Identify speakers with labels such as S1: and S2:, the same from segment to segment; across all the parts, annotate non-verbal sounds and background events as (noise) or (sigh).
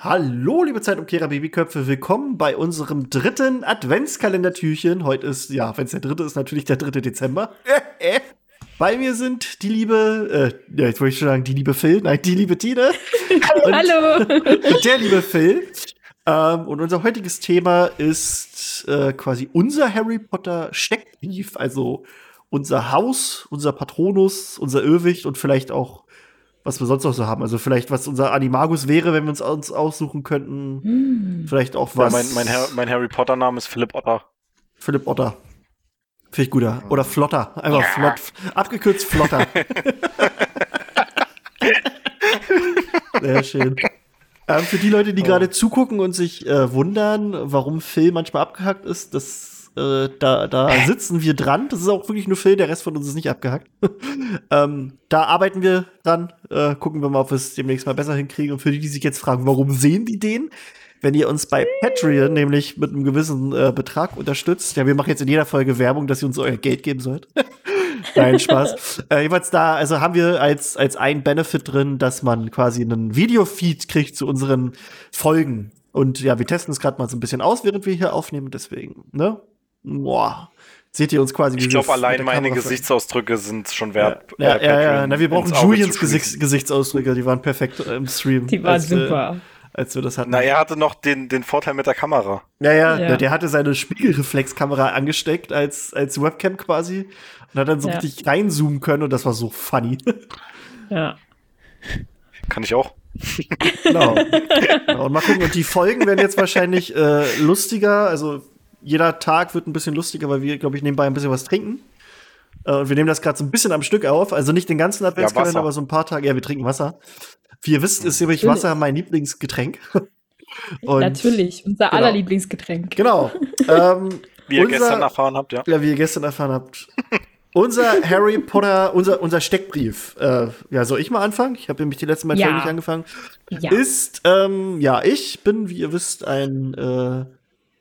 S1: Hallo, liebe Zeitumkehrer Babyköpfe, willkommen bei unserem dritten Adventskalendertürchen. Heute ist, ja, wenn es der dritte ist, natürlich der dritte Dezember. Äh, äh. Bei mir sind die liebe, äh, ja, jetzt wollte ich schon sagen, die liebe Phil, nein, die liebe Tine. (laughs)
S2: und, Hallo.
S1: Und der liebe Phil. Ähm, und unser heutiges Thema ist äh, quasi unser Harry Potter Steckbrief, also unser Haus, unser Patronus, unser Irrwicht und vielleicht auch was wir sonst noch so haben. Also vielleicht, was unser Animagus wäre, wenn wir uns, uns aussuchen könnten. Hm. Vielleicht auch was.
S3: Ja, mein, mein, Her mein Harry Potter-Name ist Philipp Otter.
S1: Philipp Otter. Finde ich guter. Oder Flotter. Einfach ja. flott. Abgekürzt Flotter. (laughs) Sehr schön. Ähm, für die Leute, die oh. gerade zugucken und sich äh, wundern, warum Phil manchmal abgehackt ist, das äh, da, da sitzen wir dran. Das ist auch wirklich nur Phil, der Rest von uns ist nicht abgehackt. (laughs) ähm, da arbeiten wir dran. Äh, gucken wir mal, ob wir es demnächst mal besser hinkriegen. Und für die, die sich jetzt fragen, warum sehen die den? Wenn ihr uns bei Patreon nämlich mit einem gewissen äh, Betrag unterstützt, ja, wir machen jetzt in jeder Folge Werbung, dass ihr uns euer Geld geben sollt. (laughs) Nein, Spaß. äh, jeweils da, also haben wir als, als ein Benefit drin, dass man quasi einen Videofeed kriegt zu unseren Folgen. Und ja, wir testen es gerade mal so ein bisschen aus, während wir hier aufnehmen. Deswegen, ne? Boah, seht ihr uns quasi.
S3: Ich glaube, allein meine Gesichtsausdrücke sind schon wert.
S1: Ja, äh, ja, ja, ja. Na, wir brauchen Julians Gesichts Gesichtsausdrücke, die waren perfekt im Stream.
S2: Die waren super.
S1: Wir, als wir das hatten.
S3: Na, er hatte noch den, den Vorteil mit der Kamera.
S1: Ja, ja, ja. der hatte seine Spiegelreflexkamera angesteckt als, als Webcam quasi und hat dann so ja. richtig reinzoomen können und das war so funny.
S2: Ja.
S3: Kann ich auch.
S1: genau. genau. Und mal gucken, und die Folgen werden jetzt wahrscheinlich äh, lustiger. Also jeder Tag wird ein bisschen lustiger, weil wir, glaube ich, nebenbei ein bisschen was trinken. Äh, und wir nehmen das gerade so ein bisschen am Stück auf. Also nicht den ganzen Adventskalender, ja, aber so ein paar Tage. Ja, wir trinken Wasser. Wie ihr wisst, ist nämlich Wasser mein Lieblingsgetränk. (laughs)
S2: Und, Natürlich, unser genau. aller Lieblingsgetränk.
S1: Genau. (laughs)
S3: ähm, wie ihr unser, gestern erfahren habt, ja.
S1: Ja, wie ihr gestern erfahren habt. unser Harry Potter, unser, unser Steckbrief, äh, ja, soll ich mal anfangen? Ich habe nämlich die letzten beiden ja. Folgen nicht angefangen. Ja. Ist, ähm, ja, ich bin, wie ihr wisst, ein äh,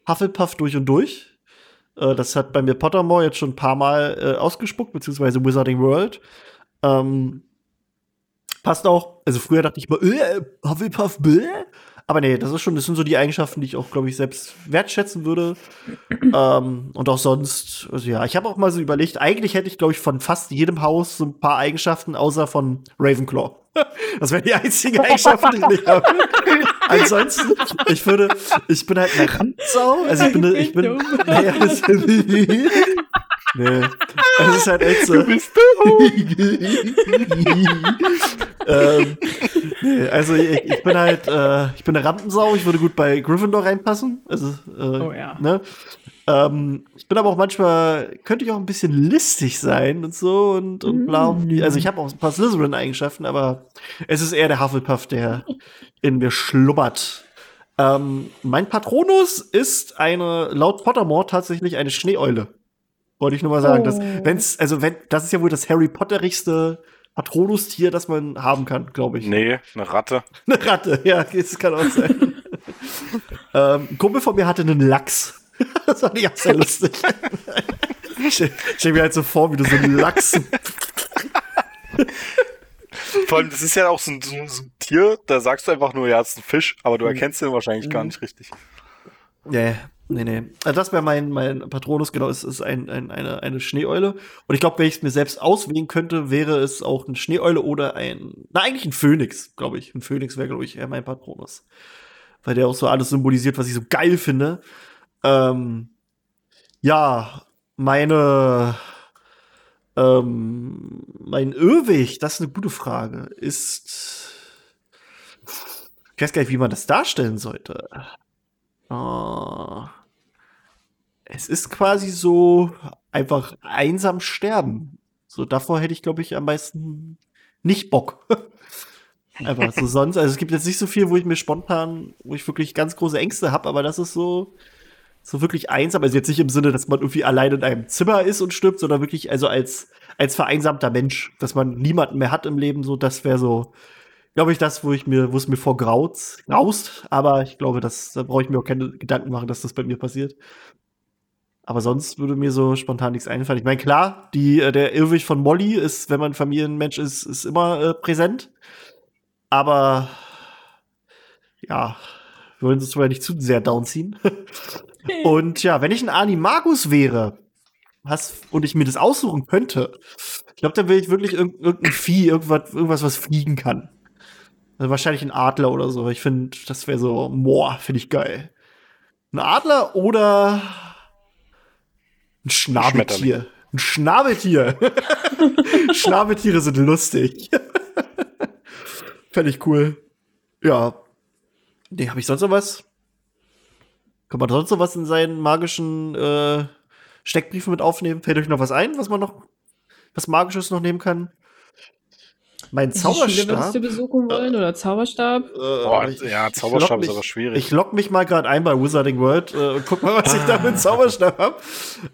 S1: Hufflepuff durch und durch. Äh, das hat bei mir Pottermore jetzt schon ein paar Mal äh, ausgespuckt, beziehungsweise Wizarding World. Ähm, passt auch. Also früher dachte ich mal, äh, Hufflepuff, bäh. Aber nee, das ist schon, das sind so die Eigenschaften, die ich auch, glaube ich, selbst wertschätzen würde. ähm, und auch sonst, also ja, ich habe auch mal so überlegt, eigentlich hätte ich, glaube ich, von fast jedem Haus so ein paar Eigenschaften, außer von Ravenclaw. (laughs) Das wäre die einzige Eigenschaft, die ich nicht habe. (laughs) Ansonsten, ich würde, ich bin halt eine Randsau. Also ich bin, ich bin, naja, das, nee, das (laughs) ist halt echt so. Du bist (laughs) ähm, nee, also ich, ich, bin halt, äh, ich bin eine Rampensau. Ich würde gut bei Gryffindor reinpassen. Also, äh, oh ja. Ne? Ähm, ich bin aber auch manchmal, könnte ich auch ein bisschen listig sein und so und, und blau. Mm. Also ich habe auch ein paar Slytherin-Eigenschaften, aber es ist eher der Hufflepuff, der (laughs) in mir schlummert. Ähm, mein Patronus ist eine, laut Pottermore tatsächlich eine Schneeeule. Wollte ich nur mal sagen. Oh. Dass, wenn's, also wenn, das ist ja wohl das Harry Potterigste Patronustier, das man haben kann, glaube ich.
S3: Nee, eine Ratte. (laughs)
S1: eine Ratte, ja, das kann auch sein. (laughs) ähm, ein Kumpel von mir hatte einen Lachs. Das fand ich auch sehr lustig. ich stell mir halt so vor, wie du so einen Lachs.
S3: Vor allem, das ist ja auch so ein, so ein, Tier, da sagst du einfach nur, ja, es ist ein Fisch, aber du mhm. erkennst den wahrscheinlich gar mhm. nicht richtig.
S1: Nee, nee, nee. Also das wäre mein, mein Patronus, genau, es ist ein, ein, eine, eine Schneeeule. Und ich glaube, wenn ich es mir selbst auswählen könnte, wäre es auch eine Schneeeule oder ein, na, eigentlich ein Phönix, glaube ich. Ein Phönix wäre, glaube ich, eher mein Patronus. Weil der auch so alles symbolisiert, was ich so geil finde. Ähm, ja, meine, ähm, mein Irrweg, das ist eine gute Frage, ist, ich weiß gar nicht, wie man das darstellen sollte. Oh, es ist quasi so einfach einsam sterben. So davor hätte ich, glaube ich, am meisten nicht Bock. (laughs) Einfach so sonst. Also es gibt jetzt nicht so viel, wo ich mir spontan, wo ich wirklich ganz große Ängste habe, aber das ist so, so wirklich einsam. Also jetzt nicht im Sinne, dass man irgendwie allein in einem Zimmer ist und stirbt, sondern wirklich also als, als vereinsamter Mensch, dass man niemanden mehr hat im Leben. So, das wäre so, glaube ich, das, wo ich mir, wo es mir vorgraut, graust. Aber ich glaube, das, da brauche ich mir auch keine Gedanken machen, dass das bei mir passiert. Aber sonst würde mir so spontan nichts einfallen. Ich meine, klar, die, äh, der Irrweg von Molly ist, wenn man Familienmensch ist, ist immer äh, präsent. Aber ja, wir wollen uns zwar nicht zu sehr downziehen. (laughs) (laughs) und ja, wenn ich ein Animagus wäre, was, und ich mir das aussuchen könnte, ich glaube, dann will ich wirklich irg irgendein Vieh, irgendwas, irgendwas, was fliegen kann. Also wahrscheinlich ein Adler oder so. Ich finde, das wäre so, boah, finde ich geil. Ein Adler oder ein Schnabeltier. Ein Schnabeltier. (laughs) Schnabeltiere sind lustig. (laughs) Fände ich cool. Ja. Nee, habe ich sonst noch was? Kann man sonst noch was in seinen magischen äh, Steckbriefen mit aufnehmen? Fällt euch noch was ein, was man noch, was Magisches noch nehmen kann? Mein Zauberstab. Schule
S2: würdest du besuchen wollen oder Zauberstab? Äh,
S3: Boah, ja, Zauberstab ist aber schwierig.
S1: Ich logge mich mal gerade ein bei Wizarding World äh, und guck mal, was ich da mit (laughs) Zauberstab habe.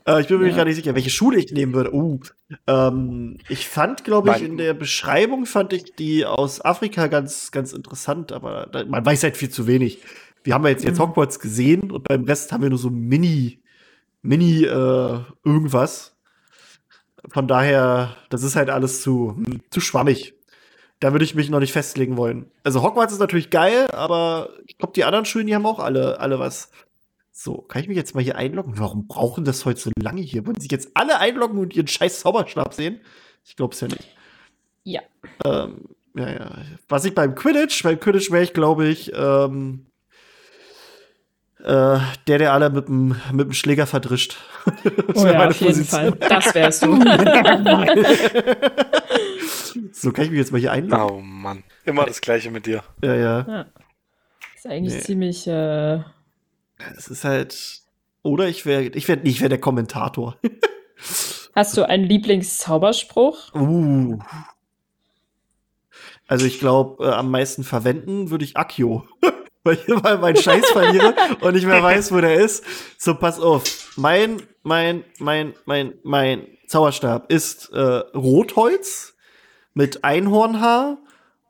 S1: Äh, ich bin mir ja. gar nicht sicher, welche Schule ich nehmen würde. Uh, ähm, ich fand, glaube ich, in der Beschreibung fand ich die aus Afrika ganz, ganz interessant, aber da, man weiß halt viel zu wenig. Wir haben ja jetzt, jetzt. Hogwarts gesehen und beim Rest haben wir nur so Mini, Mini äh, irgendwas. Von daher, das ist halt alles zu, hm, zu schwammig da würde ich mich noch nicht festlegen wollen. Also Hogwarts ist natürlich geil, aber ich glaube, die anderen Schulen, die haben auch alle, alle was. So, kann ich mich jetzt mal hier einloggen? Warum brauchen das heute so lange hier? Wollen sich jetzt alle einloggen und ihren scheiß Zauberstab sehen? Ich glaube es ja nicht.
S2: Ja.
S1: Ähm, ja, ja. Was ich beim Quidditch, beim Quidditch wäre ich, glaube ich, ähm, äh, der, der alle mit dem, mit dem Schläger verdrischt. (laughs)
S2: das oh ja, auf jeden Fall. Das wärst du. (laughs) (laughs)
S1: So kann ich mich jetzt mal hier einloggen.
S3: Oh Mann. Immer das Gleiche mit dir.
S1: Ja, ja. ja.
S2: Ist eigentlich nee. ziemlich. Äh
S1: es ist halt. Oder ich wäre. Ich wäre ich wär der Kommentator.
S2: Hast du einen Lieblingszauberspruch?
S1: Uh. Also ich glaube, äh, am meisten verwenden würde ich Akio. Weil ich immer meinen Scheiß verliere und nicht mehr weiß, wo der ist. So, pass auf. Mein, mein, mein, mein, mein Zauberstab ist äh, Rotholz mit Einhornhaar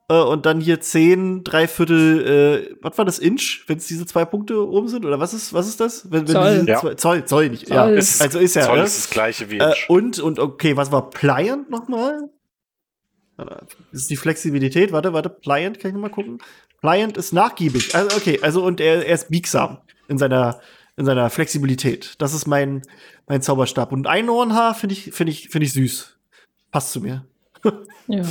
S1: äh, und dann hier 10, Dreiviertel, äh, was war das, Inch, wenn es diese zwei Punkte oben sind? Oder was ist, was ist das? Wenn, wenn
S2: Zoll.
S1: Ja. Zwei, Zoll, Zoll nicht. Zoll. Ja,
S3: ist, also ist ja. Zoll ne? ist das gleiche wie Inch.
S1: Äh, und, und okay, was war Pliant nochmal? Das ist die Flexibilität. Warte, warte, Pliant, kann ich nochmal gucken? Pliant ist nachgiebig. Also, okay, also und er, er ist biegsam in seiner, in seiner Flexibilität. Das ist mein, mein Zauberstab. Und Einhornhaar finde ich, finde ich, finde ich süß. Passt zu mir (laughs)
S2: ja.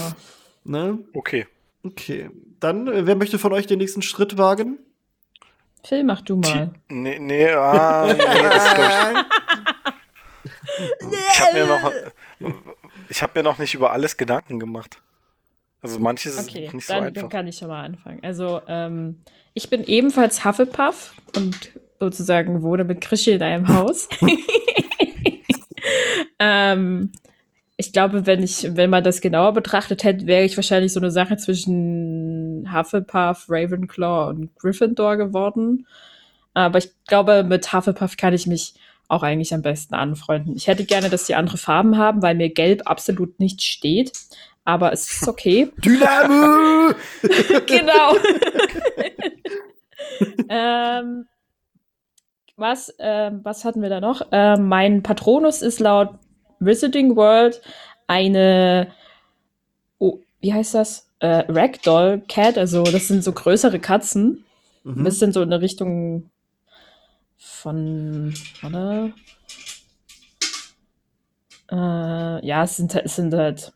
S1: Ne?
S3: Okay.
S1: Okay. Dann, äh, wer möchte von euch den nächsten Schritt wagen?
S2: Phil, mach du mal.
S3: Nee, nee, ah, nee, das (laughs) ich. ich habe mir noch, ich habe mir noch nicht über alles Gedanken gemacht. Also manches okay, ist nicht so
S2: dann,
S3: einfach.
S2: Dann kann ich schon mal anfangen. Also ähm, ich bin ebenfalls Hufflepuff und sozusagen wohne mit Krischi in einem Haus. (laughs) (laughs) ähm, ich glaube, wenn ich, wenn man das genauer betrachtet hätte, wäre ich wahrscheinlich so eine Sache zwischen Hufflepuff, Ravenclaw und Gryffindor geworden. Aber ich glaube, mit Hufflepuff kann ich mich auch eigentlich am besten anfreunden. Ich hätte gerne, dass die andere Farben haben, weil mir Gelb absolut nicht steht. Aber es ist okay. (laughs)
S1: Dynamo! (laughs)
S2: genau. (laughs) ähm, was, äh, was hatten wir da noch? Äh, mein Patronus ist laut Wizarding World eine, oh, wie heißt das? Äh, Ragdoll Cat, also das sind so größere Katzen. Mhm. Ein bisschen so in der Richtung von, oder? Äh, ja, es sind, es sind halt,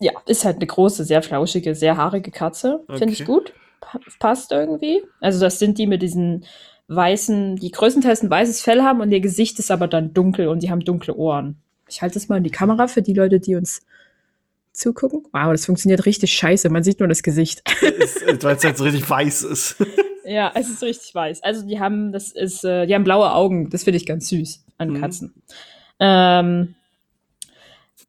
S2: ja, ist halt eine große, sehr flauschige, sehr haarige Katze. Okay. Finde ich gut. passt irgendwie. Also das sind die mit diesen weißen, die größtenteils ein weißes Fell haben und ihr Gesicht ist aber dann dunkel und die haben dunkle Ohren. Ich halte es mal in die Kamera für die Leute, die uns zugucken. Wow, das funktioniert richtig scheiße. Man sieht nur das Gesicht.
S1: Weil (laughs) es jetzt richtig weiß ist. (laughs)
S2: ja, es ist richtig weiß. Also die haben, das ist, äh, die haben blaue Augen. Das finde ich ganz süß an mhm. Katzen. Ähm,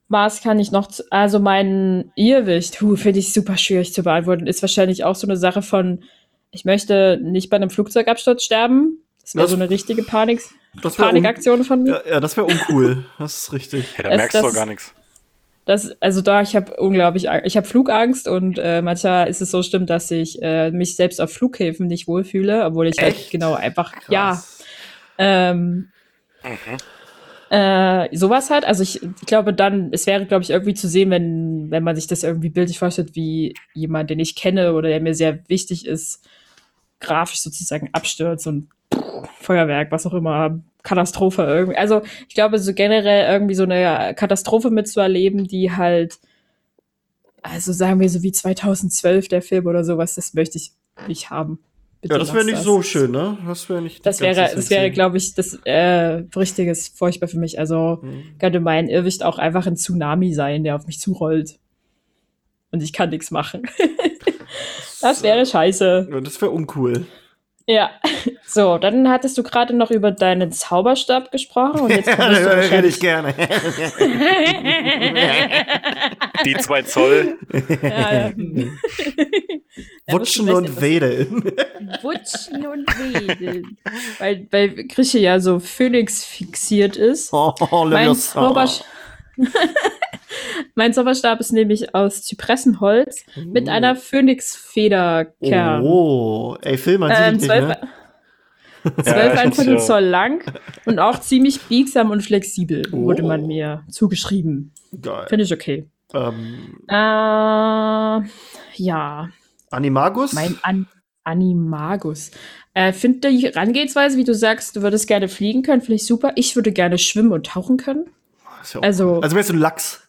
S2: was kann ich noch? Zu, also mein Irrwicht, finde ich super schwierig zu beantworten. Ist wahrscheinlich auch so eine Sache von ich möchte nicht bei einem Flugzeugabsturz sterben. Das wäre so eine richtige Panik, Panikaktion von mir.
S1: Ja, ja das wäre uncool. das ist richtig.
S3: Ja, da merkst du doch gar nichts.
S2: Das, also da, ich habe unglaublich, ich habe Flugangst und äh, manchmal ist es so stimmt, dass ich äh, mich selbst auf Flughäfen nicht wohlfühle, obwohl ich halt Echt? halt genau einfach, Krass. ja. Ähm, mhm. Äh, sowas halt. Also ich, ich glaube dann, es wäre, glaube ich, irgendwie zu sehen, wenn, wenn man sich das irgendwie bildlich vorstellt, wie jemand, den ich kenne oder der mir sehr wichtig ist, grafisch sozusagen abstürzt und Feuerwerk, was auch immer, Katastrophe irgendwie. Also ich glaube, so generell irgendwie so eine Katastrophe mitzuerleben, die halt, also sagen wir so wie 2012 der Film oder sowas, das möchte ich nicht haben.
S1: Bitte ja, das wäre nicht das. so schön, ne?
S2: Das wäre nicht. Das wäre, das wäre, glaube ich, das äh, richtiges furchtbar für mich. Also mhm. könnte mein Irrwicht auch einfach ein Tsunami sein, der auf mich zurollt. Und ich kann nichts machen. (laughs) das wäre scheiße.
S1: Ja, das wäre uncool.
S2: Ja, (laughs) so, dann hattest du gerade noch über deinen Zauberstab gesprochen und jetzt ja,
S1: das rede ich gerne. (laughs)
S3: Die zwei Zoll. Ja, ja.
S1: Wutschen und wedeln. (laughs)
S2: Wutschen und wedeln. Weil, weil Grische ja so Phoenix fixiert ist. Oh, mein Zauberstab. (laughs) mein Zauberstab ist nämlich aus Zypressenholz uh. mit oh. einer Phönixfederkern.
S1: Oh, ey, Phil, man ähm, nicht, ne?
S2: 12,5 (laughs) ja, Zoll lang und auch ziemlich biegsam und flexibel, oh. wurde man mir zugeschrieben. Geil. Finde ich okay. Ähm, äh, ja.
S1: Animagus?
S2: Mein An Animagus. Äh, finde die Herangehensweise, wie du sagst, du würdest gerne fliegen können, finde ich super. Ich würde gerne schwimmen und tauchen können.
S1: Ja also, also wärst du ein Lachs.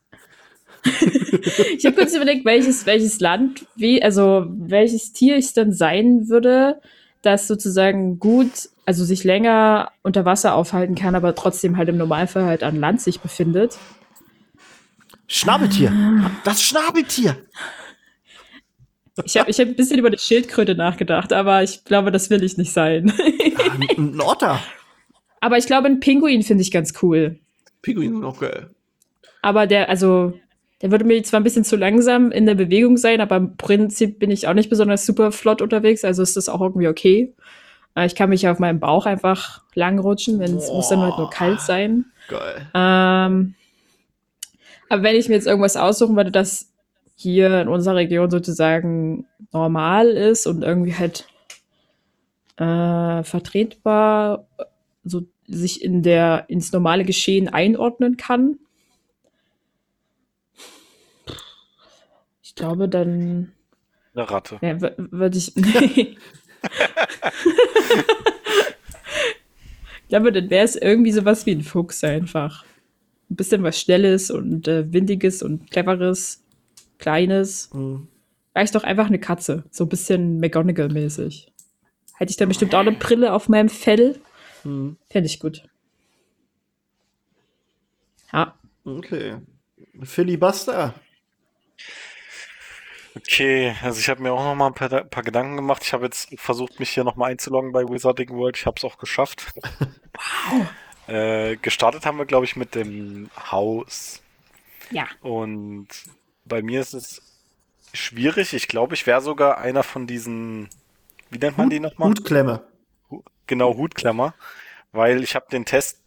S1: (laughs)
S2: ich habe kurz überlegt, welches, welches Land, wie, also welches Tier ich dann sein würde, das sozusagen gut, also sich länger unter Wasser aufhalten kann, aber trotzdem halt im Normalfall halt an Land sich befindet.
S1: Schnabeltier. Das Schnabeltier.
S2: Ich habe ich hab ein bisschen über die Schildkröte nachgedacht, aber ich glaube, das will ich nicht sein.
S1: ein Otter. (laughs)
S2: Aber ich glaube, ein Pinguin finde ich ganz cool.
S1: Pinguin sind auch geil.
S2: Aber der, also, der würde mir zwar ein bisschen zu langsam in der Bewegung sein, aber im Prinzip bin ich auch nicht besonders super flott unterwegs, also ist das auch irgendwie okay. Äh, ich kann mich auf meinem Bauch einfach langrutschen, wenn es muss dann halt nur kalt sein. Geil. Ähm, aber wenn ich mir jetzt irgendwas aussuchen würde, das hier in unserer Region sozusagen normal ist und irgendwie halt äh, vertretbar, so sich in der, ins normale Geschehen einordnen kann. Ich glaube, dann.
S3: Eine Ratte.
S2: Ja, würde ich. (laughs) ich glaube, dann wäre es irgendwie sowas wie ein Fuchs einfach. Ein bisschen was Schnelles und äh, Windiges und Cleveres, Kleines. Mhm. Vielleicht doch einfach eine Katze. So ein bisschen McGonagall-mäßig. Hätte ich dann bestimmt auch eine Brille auf meinem Fell. Mhm. Fände ich gut. Ja.
S1: Okay. Filibuster.
S3: Okay, also ich habe mir auch noch mal ein paar, paar Gedanken gemacht. Ich habe jetzt versucht, mich hier noch mal einzuloggen bei Wizarding World. Ich habe es auch geschafft. (laughs) Wow. Äh, gestartet haben wir, glaube ich, mit dem Haus.
S2: Ja.
S3: Und bei mir ist es schwierig. Ich glaube, ich wäre sogar einer von diesen, wie nennt man Hut, die nochmal?
S1: Hutklemme.
S3: Genau, Hutklemmer. Weil ich habe den Test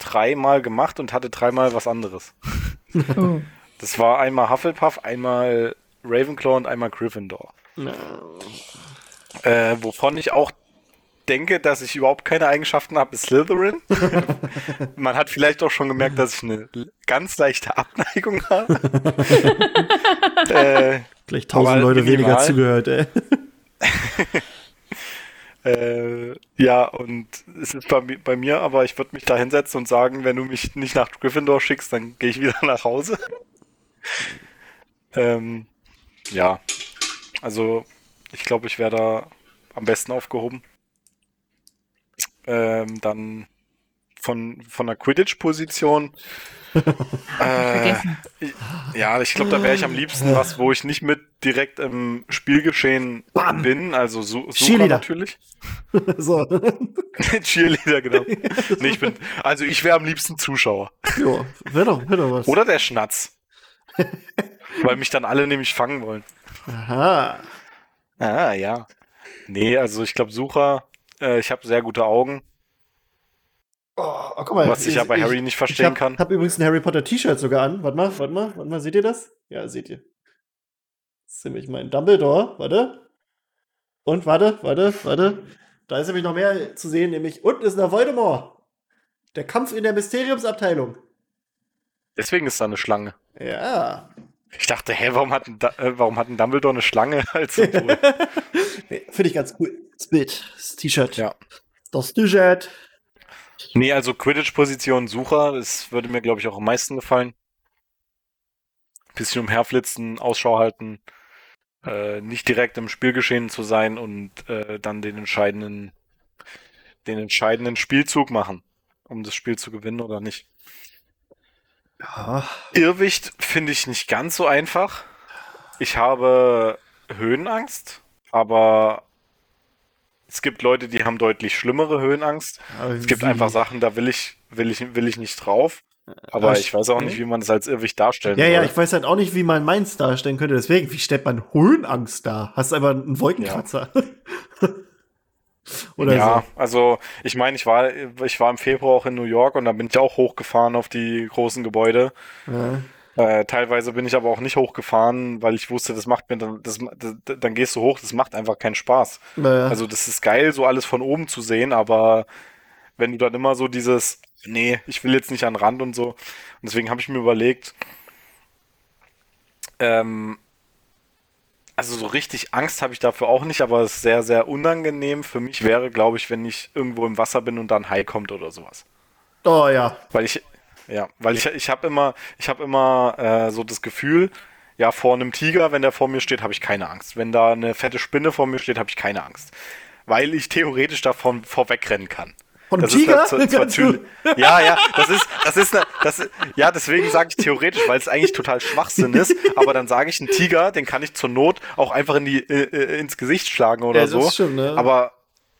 S3: dreimal gemacht und hatte dreimal was anderes. Oh. Das war einmal Hufflepuff, einmal Ravenclaw und einmal Gryffindor. No. Äh, wovon ich auch denke, dass ich überhaupt keine Eigenschaften habe, ist Slytherin. (laughs) Man hat vielleicht auch schon gemerkt, dass ich eine ganz leichte Abneigung habe. (laughs)
S1: äh, Vielleicht tausend Leute minimal. weniger zugehört, ey. (laughs)
S3: Äh, ja, und es ist bei, bei mir, aber ich würde mich da hinsetzen und sagen, wenn du mich nicht nach Gryffindor schickst, dann gehe ich wieder (laughs) nach Hause. ähm, ja, also ich glaube, ich wäre da am besten aufgehoben. Ähm, dann von, von der Quidditch-Position (laughs) äh, ja, ich glaube, da wäre ich am liebsten was, wo ich nicht mit direkt im Spielgeschehen Bam. bin, also su Sucher natürlich. (laughs) so. (laughs) Cheerleader, genau. nee, ich bin, also ich wäre am liebsten Zuschauer.
S1: Ja, wäre doch, wär doch was.
S3: Oder der Schnatz. Weil mich dann alle nämlich fangen wollen.
S1: Aha.
S3: Ah, ja. Nee, also ich glaube, Sucher, äh, ich habe sehr gute Augen. Oh, oh, guck mal, Was ich, ja bei Harry nicht verstehen
S1: ich hab,
S3: kann.
S1: Ich habe übrigens ein Harry Potter T-Shirt sogar an. Warte mal, warte mal, warte mal, seht ihr das? Ja, seht ihr. Das ist nämlich mein Dumbledore. Warte. Und warte, warte, warte. Da ist nämlich noch mehr zu sehen, nämlich unten ist der Voldemort. Der Kampf in der Mysteriumsabteilung.
S3: Deswegen ist da eine Schlange.
S1: Ja.
S3: Ich dachte, hä, warum hat ein, äh, warum hat ein Dumbledore eine Schlange (laughs) als Symbol? (laughs)
S1: nee, Finde ich ganz cool. Das Bild, das T-Shirt.
S3: Ja.
S1: Das T-Shirt.
S3: Nee, also Quidditch-Position Sucher, das würde mir, glaube ich, auch am meisten gefallen. Bisschen umherflitzen, Ausschau halten, äh, nicht direkt im Spielgeschehen zu sein und äh, dann den entscheidenden, den entscheidenden Spielzug machen, um das Spiel zu gewinnen oder nicht.
S1: Ja.
S3: Irrwicht finde ich nicht ganz so einfach. Ich habe Höhenangst, aber es gibt Leute, die haben deutlich schlimmere Höhenangst. Aber es gibt einfach Sachen, da will ich, will ich, will ich nicht drauf. Aber ich, ich weiß auch nicht, wie man es als Irrwicht darstellen
S1: Ja, soll. ja, ich weiß halt auch nicht, wie man meins darstellen könnte. Deswegen, wie stellt man Höhenangst dar? Hast du einfach einen Wolkenkratzer? Ja. (laughs)
S3: Oder ja, so. also ich meine, ich war, ich war im Februar auch in New York und da bin ich auch hochgefahren auf die großen Gebäude. Ja. Äh, teilweise bin ich aber auch nicht hochgefahren, weil ich wusste, das macht mir dann, das, das, dann gehst du hoch, das macht einfach keinen Spaß. Ja. Also das ist geil, so alles von oben zu sehen, aber wenn du dann immer so dieses, nee, ich will jetzt nicht an den Rand und so. Und deswegen habe ich mir überlegt, ähm, also so richtig Angst habe ich dafür auch nicht, aber es ist sehr, sehr unangenehm für mich wäre, glaube ich, wenn ich irgendwo im Wasser bin und dann Hai kommt oder sowas.
S1: Oh ja.
S3: Weil ich, ja, weil ich, ich habe immer, ich habe immer äh, so das Gefühl, ja, vor einem Tiger, wenn der vor mir steht, habe ich keine Angst. Wenn da eine fette Spinne vor mir steht, habe ich keine Angst. Weil ich theoretisch davon vorwegrennen kann.
S1: Von einem Tiger?
S3: Ist, zwar, (laughs) zwar ja, ja, das ist, das ist, eine, das ist ja, deswegen sage ich theoretisch, weil es eigentlich total Schwachsinn ist, aber dann sage ich, ein Tiger, den kann ich zur Not auch einfach in die, äh, äh ins Gesicht schlagen oder ja, so. Das stimmt, ne? Aber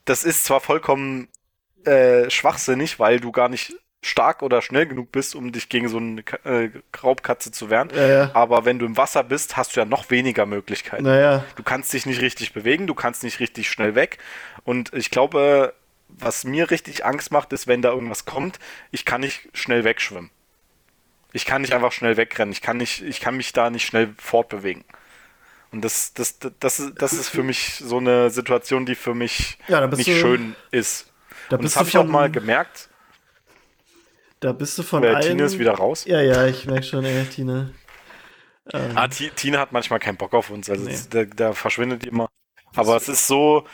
S3: das ist zwar vollkommen äh, schwachsinnig, weil du gar nicht stark oder schnell genug bist, um dich gegen so eine äh, Raubkatze zu wehren. Ja, ja. Aber wenn du im Wasser bist, hast du ja noch weniger Möglichkeiten.
S1: Naja.
S3: Du kannst dich nicht richtig bewegen, du kannst nicht richtig schnell weg. Und ich glaube, was mir richtig Angst macht, ist, wenn da irgendwas kommt, ich kann nicht schnell wegschwimmen. Ich kann nicht einfach schnell wegrennen. Ich kann nicht, ich kann mich da nicht schnell fortbewegen. Und das, das, das, ist, das ist für mich so eine Situation, die für mich ja, nicht du, schön ist. Und das habe ich auch mal gemerkt.
S1: Da bist du von
S3: äh, allen... Tine ist wieder raus.
S1: Ja, ja, ich merke schon, ey, Tine.
S3: Ähm. Ah, Tine hat manchmal keinen Bock auf uns. Also nee. da, da verschwindet die immer. Aber es ist so,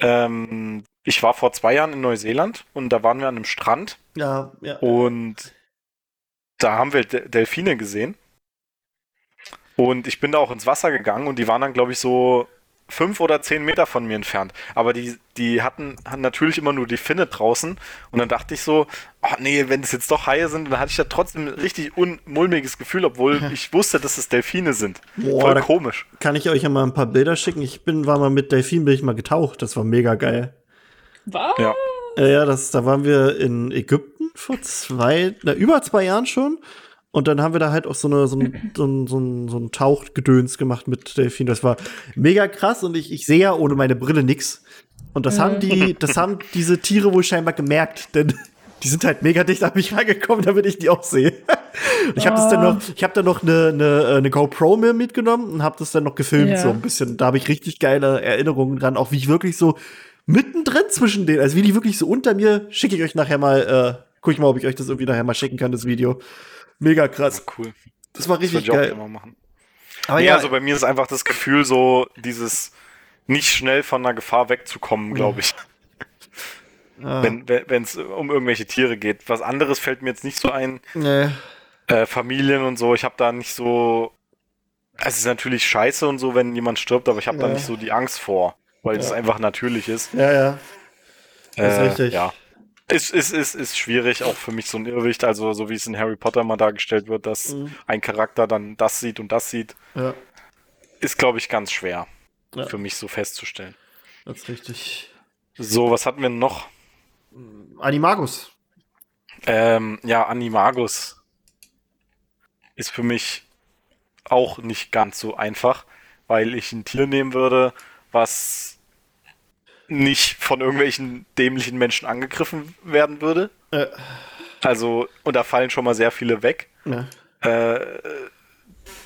S3: ähm, ich war vor zwei Jahren in Neuseeland und da waren wir an einem Strand.
S1: Ja, ja.
S3: Und da haben wir Delfine gesehen. Und ich bin da auch ins Wasser gegangen und die waren dann, glaube ich, so fünf oder zehn Meter von mir entfernt. Aber die, die hatten, hatten natürlich immer nur die Finne draußen. Und dann dachte ich so, oh nee, wenn es jetzt doch Haie sind, dann hatte ich da trotzdem ein richtig unmulmiges Gefühl, obwohl ich wusste, dass es Delfine sind. Boah, Voll komisch.
S1: Kann ich euch ja mal ein paar Bilder schicken? Ich bin, war mal mit Delfinen, bin ich mal getaucht. Das war mega geil.
S2: Was?
S3: Ja.
S1: Ja, das, da waren wir in Ägypten vor zwei, na, über zwei Jahren schon. Und dann haben wir da halt auch so, eine, so, ein, (clears throat) so, ein, so, ein, so ein Tauchgedöns gemacht mit Delfin. Das war mega krass und ich, ich sehe ja ohne meine Brille nix. Und das haben die, das haben diese Tiere wohl scheinbar gemerkt, denn (laughs) die sind halt mega dicht an mich reingekommen, damit ich die auch sehe. (laughs) ich habe das dann noch, ich habe dann noch eine, eine, eine GoPro mir mitgenommen und habe das dann noch gefilmt ja. so ein bisschen. Da habe ich richtig geile Erinnerungen dran, auch wie ich wirklich so mittendrin zwischen denen, also wie die wirklich so unter mir, schicke ich euch nachher mal, äh, guck ich mal, ob ich euch das irgendwie nachher mal schicken kann, das Video. Mega krass.
S3: Ja, cool.
S1: Das war richtig das geil.
S3: Aber nee, ja, also bei mir ist einfach das Gefühl so, dieses nicht schnell von einer Gefahr wegzukommen, glaube ich. (laughs) Ah. Wenn es um irgendwelche Tiere geht. Was anderes fällt mir jetzt nicht so ein.
S1: Nee.
S3: Äh, Familien und so, ich habe da nicht so. Es ist natürlich scheiße und so, wenn jemand stirbt, aber ich habe ja. da nicht so die Angst vor, weil es ja. einfach natürlich ist.
S1: Ja, ja.
S3: Das ist äh, richtig. Ja. Ist, ist, ist, ist schwierig, auch für mich so ein Irrwicht, also so wie es in Harry Potter mal dargestellt wird, dass mhm. ein Charakter dann das sieht und das sieht,
S1: ja.
S3: ist, glaube ich, ganz schwer ja. für mich so festzustellen.
S1: Das ist richtig.
S3: So, was hatten wir noch?
S1: Animagus.
S3: Ähm, ja, Animagus ist für mich auch nicht ganz so einfach, weil ich ein Tier nehmen würde, was nicht von irgendwelchen dämlichen Menschen angegriffen werden würde.
S1: Äh.
S3: Also, und da fallen schon mal sehr viele weg,
S1: ja.
S3: äh,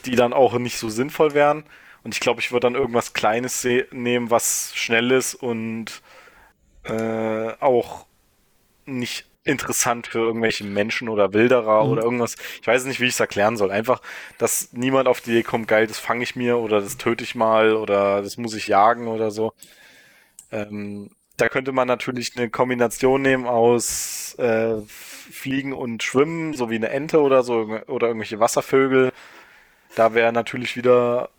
S3: die dann auch nicht so sinnvoll wären. Und ich glaube, ich würde dann irgendwas Kleines nehmen, was schnell ist und äh, auch nicht interessant für irgendwelche Menschen oder Wilderer mhm. oder irgendwas. Ich weiß nicht, wie ich es erklären soll. Einfach, dass niemand auf die Idee kommt, geil, das fange ich mir oder das töte ich mal oder das muss ich jagen oder so. Ähm, da könnte man natürlich eine Kombination nehmen aus äh, Fliegen und Schwimmen, so wie eine Ente oder so, oder irgendwelche Wasservögel. Da wäre natürlich wieder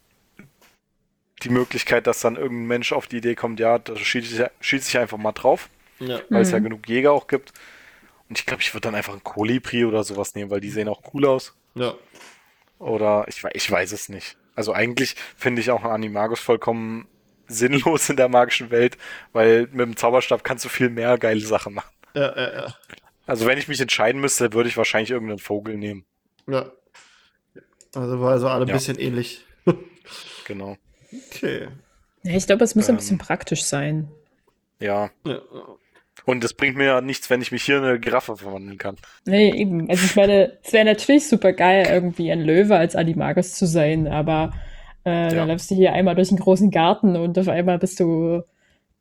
S3: die Möglichkeit, dass dann irgendein Mensch auf die Idee kommt, ja, da schieße ich, schieß ich einfach mal drauf. Ja. Weil mhm. es ja mhm. genug Jäger auch gibt. Und ich glaube, ich würde dann einfach ein Kolibri oder sowas nehmen, weil die sehen auch cool aus.
S1: Ja.
S3: Oder ich, ich weiß es nicht. Also eigentlich finde ich auch Animagus vollkommen sinnlos in der magischen Welt, weil mit dem Zauberstab kannst du viel mehr geile Sachen machen.
S1: Ja, ja, ja.
S3: Also wenn ich mich entscheiden müsste, würde ich wahrscheinlich irgendeinen Vogel nehmen.
S1: Ja. Also war also alle ein ja. bisschen ähnlich. (laughs)
S3: genau.
S1: Okay.
S2: Ja, ich glaube, es muss ähm, ein bisschen praktisch sein.
S3: Ja. ja. Und es bringt mir ja nichts, wenn ich mich hier in eine Giraffe verwandeln kann.
S2: Nee, eben. Also ich meine, es wäre natürlich super geil, irgendwie ein Löwe als Animagus zu sein, aber äh, ja. dann läufst du hier einmal durch einen großen Garten und auf einmal bist du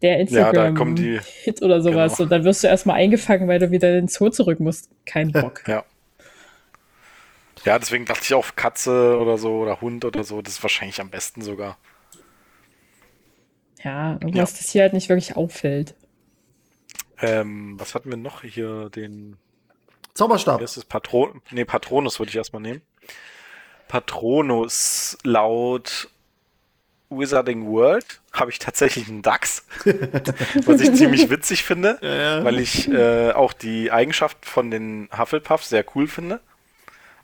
S2: der Instagram-Hit ja, oder sowas. Genau. Und dann wirst du erstmal eingefangen, weil du wieder in den Zoo zurück musst. Kein Bock.
S3: Ja. Ja, deswegen dachte ich auch Katze oder so oder Hund oder so, das ist wahrscheinlich am besten sogar.
S2: Ja, irgendwas, ja. das hier halt nicht wirklich auffällt.
S3: Ähm, was hatten wir noch hier? Den
S1: Zauberstab.
S3: Erstes Patron. Nee, Patronus würde ich erstmal nehmen. Patronus laut Wizarding World habe ich tatsächlich einen Dachs, (laughs) was ich ziemlich witzig finde, ja, ja. weil ich äh, auch die Eigenschaft von den Hufflepuff sehr cool finde,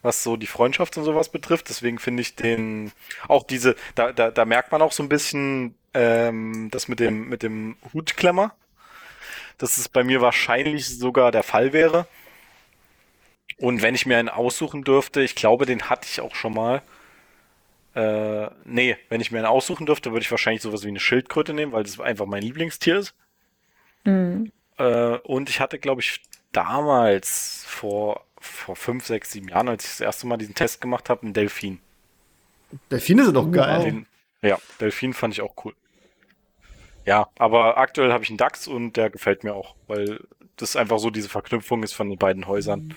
S3: was so die Freundschaft und sowas betrifft. Deswegen finde ich den auch diese, da, da, da merkt man auch so ein bisschen ähm, das mit dem mit dem Hutklemmer, dass es bei mir wahrscheinlich sogar der Fall wäre. Und wenn ich mir einen aussuchen dürfte, ich glaube, den hatte ich auch schon mal. Äh, nee, wenn ich mir einen aussuchen dürfte, würde ich wahrscheinlich sowas wie eine Schildkröte nehmen, weil das einfach mein Lieblingstier ist. Mhm. Äh, und ich hatte, glaube ich, damals vor, vor fünf, sechs, sieben Jahren, als ich das erste Mal diesen Test gemacht habe, einen Delfin.
S1: Delfine sind doch geil. Den,
S3: ja, Delfin fand ich auch cool. Ja, aber aktuell habe ich einen DAX und der gefällt mir auch, weil das einfach so diese Verknüpfung ist von den beiden Häusern.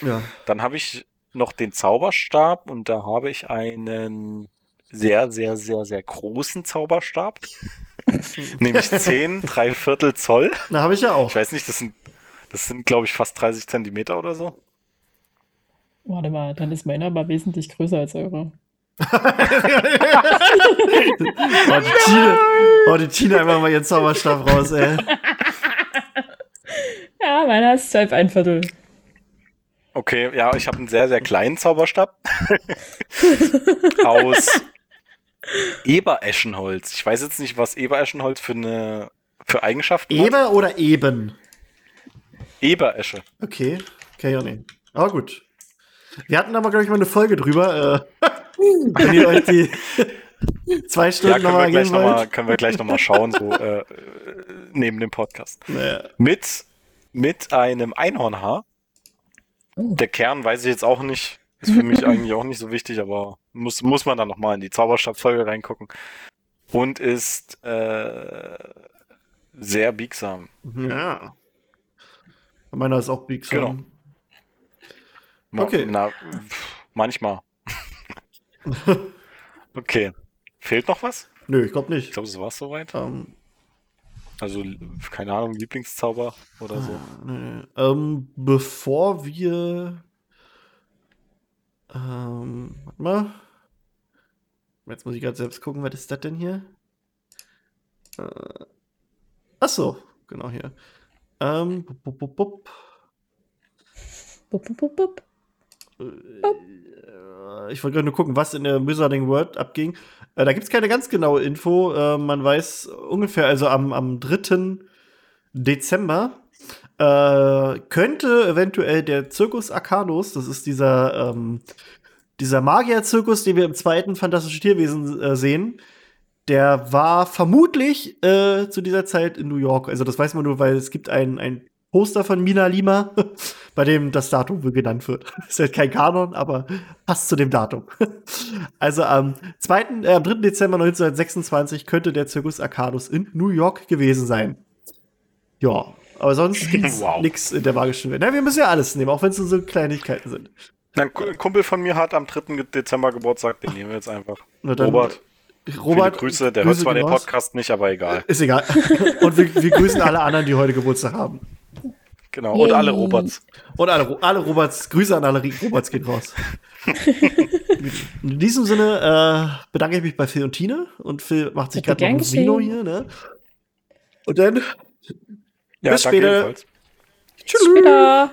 S3: Ja. Dann habe ich noch den Zauberstab und da habe ich einen sehr, sehr, sehr, sehr großen Zauberstab. (laughs) Nämlich 10, 3 Viertel Zoll.
S1: Na, habe ich ja auch.
S3: Ich weiß nicht, das sind, das sind, glaube ich, fast 30 Zentimeter oder so.
S2: Warte mal, dann ist meiner aber wesentlich größer als eure (laughs) oh,
S1: die Tine, oh, die Tine einfach mal ihren Zauberstab raus, ey.
S2: Ja, meiner ist zwölf ein Viertel.
S3: Okay, ja, ich habe einen sehr, sehr kleinen Zauberstab. (laughs) Aus Ebereschenholz. Ich weiß jetzt nicht, was Ebereschenholz für eine für Eigenschaften
S1: Eber hat. oder eben?
S3: Eberesche.
S1: Okay, kann ich auch nehmen. Aber gut. Wir hatten aber, glaube ich, mal eine Folge drüber. Äh, (laughs) wenn ihr euch die (laughs) zwei Stunden ja, nochmal gehen
S3: wollt. Noch mal, können wir gleich nochmal schauen, so äh, neben dem Podcast.
S1: Naja.
S3: Mit, mit einem Einhornhaar. Oh. Der Kern weiß ich jetzt auch nicht. Ist für mich (laughs) eigentlich auch nicht so wichtig, aber muss, muss man dann nochmal in die Zauberstab-Folge reingucken. Und ist äh, sehr biegsam.
S1: Ja. Meiner ist auch biegsam.
S3: Genau. Okay. Na, manchmal. (laughs) okay. Fehlt noch was?
S1: Nö, ich glaube nicht.
S3: Ich glaube, es war soweit.
S1: Ähm,
S3: also, keine Ahnung, Lieblingszauber oder so.
S1: Nee. Ähm, bevor wir. Ähm, warte mal. Jetzt muss ich gerade selbst gucken, was ist das denn hier? Äh, achso, genau hier. Ähm, bup, bup, bup.
S2: Bup, bup, bup, bup.
S1: Ich wollte gerade nur gucken, was in der Wizarding World abging. Äh, da gibt es keine ganz genaue Info. Äh, man weiß ungefähr, also am, am 3. Dezember äh, könnte eventuell der Zirkus Arcanus, das ist dieser, ähm, dieser Magier-Zirkus, den wir im zweiten Fantastischen Tierwesen äh, sehen, der war vermutlich äh, zu dieser Zeit in New York. Also das weiß man nur, weil es gibt ein, ein Poster von Mina Lima, (laughs) bei dem das Datum genannt wird. (laughs) Ist halt kein Kanon, aber passt zu dem Datum. (laughs) Also am 2., äh, am 3. Dezember 1926 könnte der Zirkus Arcadus in New York gewesen sein. Ja. Aber sonst (laughs) gibt's wow. nichts in der magischen Welt. Na, wir müssen ja alles nehmen, auch wenn es nur so Kleinigkeiten sind.
S3: Ein Kumpel von mir hat am 3. Dezember Geburtstag, den nehmen wir jetzt einfach.
S1: Robert.
S3: Robert, Viele Grüße, der Grüße hört zwar den Podcast nicht, aber egal.
S1: Ist egal. Und wir, wir grüßen alle anderen, die heute Geburtstag haben.
S3: Genau, und alle Roberts.
S1: Und alle, alle Roberts, Grüße an alle Roberts gehen raus. (laughs) In diesem Sinne äh, bedanke ich mich bei Phil und Tina. Und Phil macht sich gerade noch ein Vino hier. Ne? Und dann
S3: ja, bis später.
S2: Tschüss. Bis später.